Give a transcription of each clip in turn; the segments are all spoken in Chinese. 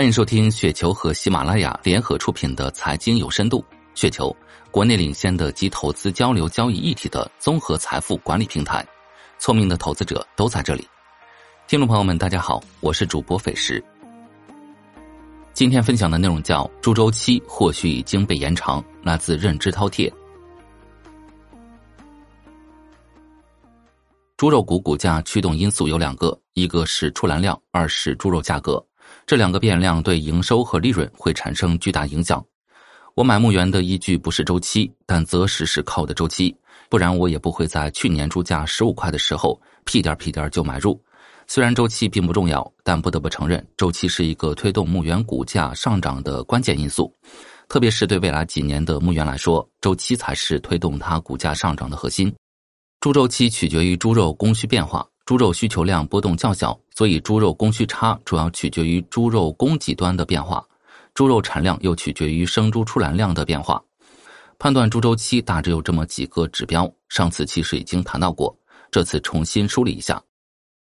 欢迎收听雪球和喜马拉雅联合出品的《财经有深度》。雪球，国内领先的集投资、交流、交易一体的综合财富管理平台，聪明的投资者都在这里。听众朋友们，大家好，我是主播斐石。今天分享的内容叫“猪周期或许已经被延长”，来自认知饕餮。猪肉股股价驱动因素有两个，一个是出栏量，二是猪肉价格。这两个变量对营收和利润会产生巨大影响。我买牧原的依据不是周期，但择时是靠的周期，不然我也不会在去年猪价十五块的时候屁颠屁颠就买入。虽然周期并不重要，但不得不承认，周期是一个推动牧原股价上涨的关键因素。特别是对未来几年的牧原来说，周期才是推动它股价上涨的核心。猪周期取决于猪肉供需变化。猪肉需求量波动较小，所以猪肉供需差主要取决于猪肉供给端的变化，猪肉产量又取决于生猪出栏量的变化。判断猪周期大致有这么几个指标，上次其实已经谈到过，这次重新梳理一下：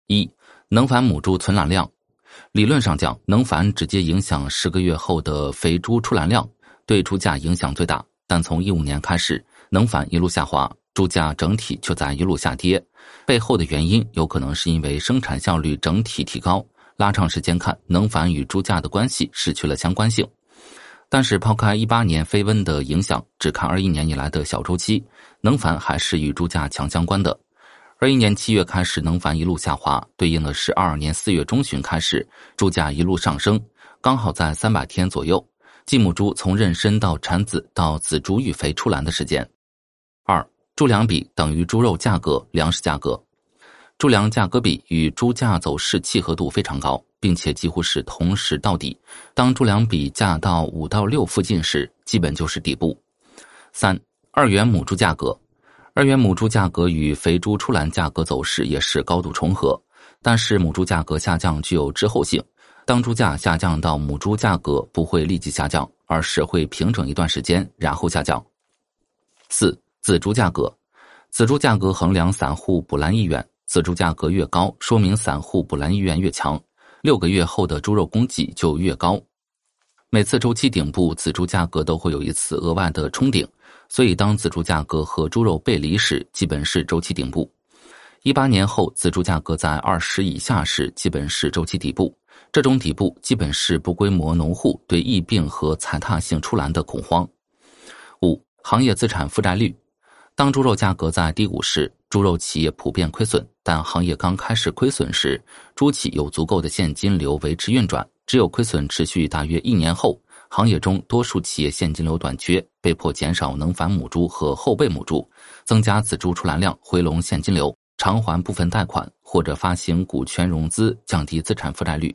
一、能繁母猪存栏量。理论上讲，能繁直接影响十个月后的肥猪出栏量，对猪价影响最大。但从一五年开始，能繁一路下滑。猪价整体却在一路下跌，背后的原因有可能是因为生产效率整体提高。拉长时间看，能繁与猪价的关系失去了相关性。但是抛开一八年飞温的影响，只看二一年以来的小周期，能繁还是与猪价强相关的。二一年七月开始，能繁一路下滑，对应的是二二年四月中旬开始，猪价一路上升，刚好在三百天左右，继母猪从妊娠到产子到仔猪育肥出栏的时间。猪粮比等于猪肉价格、粮食价格，猪粮价格比与猪价走势契合度非常高，并且几乎是同时到底。当猪粮比价到五到六附近时，基本就是底部。三二元母猪价格，二元母猪价格与肥猪出栏价格走势也是高度重合，但是母猪价格下降具有滞后性。当猪价下降到母猪价格不会立即下降，而是会平整一段时间，然后下降。四。仔猪价格，仔猪价格衡量散户补栏意愿，仔猪价格越高，说明散户补栏意愿越强，六个月后的猪肉供给就越高。每次周期顶部，仔猪价格都会有一次额外的冲顶，所以当仔猪价格和猪肉背离时，基本是周期顶部。一八年后，仔猪价格在二十以下时，基本是周期底部。这种底部基本是不规模农户对疫病和踩踏性出栏的恐慌。五、行业资产负债率。当猪肉价格在低谷时，猪肉企业普遍亏损。但行业刚开始亏损时，猪企有足够的现金流维持运转。只有亏损持续大约一年后，行业中多数企业现金流短缺，被迫减少能繁母猪和后备母猪，增加仔猪出栏量，回笼现金流，偿还部分贷款或者发行股权融资，降低资产负债率。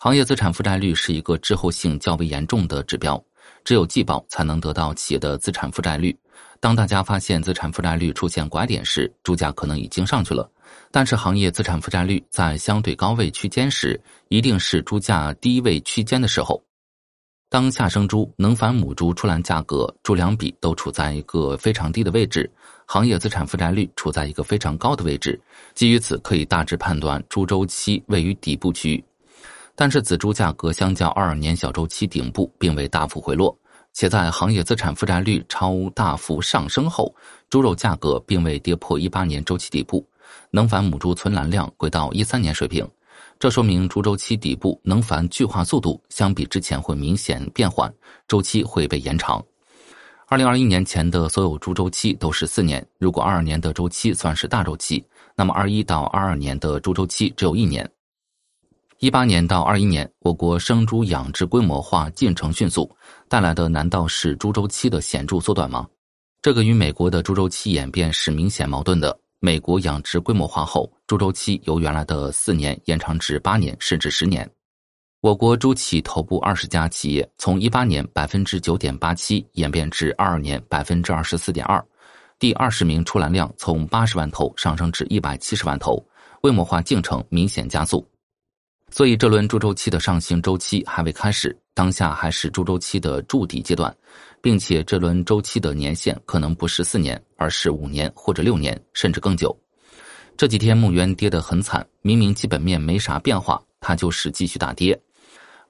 行业资产负债率是一个滞后性较为严重的指标，只有季报才能得到企业的资产负债率。当大家发现资产负债率出现拐点时，猪价可能已经上去了。但是行业资产负债率在相对高位区间时，一定是猪价低位区间的时候。当下生猪、能繁母猪出栏价格、猪粮比都处在一个非常低的位置，行业资产负债率处在一个非常高的位置。基于此，可以大致判断猪周期位于底部区域。但是仔猪价格相较二二年小周期顶部，并未大幅回落。且在行业资产负债率超大幅上升后，猪肉价格并未跌破一八年周期底部，能繁母猪存栏量回到一三年水平，这说明猪周期底部能繁巨化速度相比之前会明显变缓，周期会被延长。二零二一年前的所有猪周期都是四年，如果二二年的周期算是大周期，那么二一到二二年的猪周期只有一年。一八年到二一年，我国生猪养殖规模化进程迅速，带来的难道是猪周期的显著缩短吗？这个与美国的猪周期演变是明显矛盾的。美国养殖规模化后，猪周期由原来的四年延长至八年甚至十年。我国猪企头部二十家企业，从一八年百分之九点八七演变至二二年百分之二十四点二，第二十名出栏量从八十万头上升至一百七十万头，规模化进程明显加速。所以，这轮猪周期的上行周期还未开始，当下还是猪周期的筑底阶段，并且这轮周期的年限可能不是四年，而是五年或者六年，甚至更久。这几天牧原跌得很惨，明明基本面没啥变化，它就是继续大跌。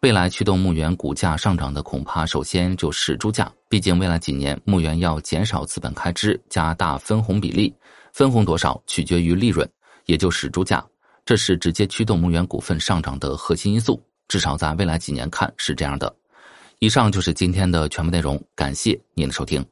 未来驱动牧原股价上涨的，恐怕首先就是猪价。毕竟未来几年，牧原要减少资本开支，加大分红比例，分红多少取决于利润，也就是猪价。这是直接驱动牧原股份上涨的核心因素。至少在未来几年看是这样的。以上就是今天的全部内容，感谢您的收听。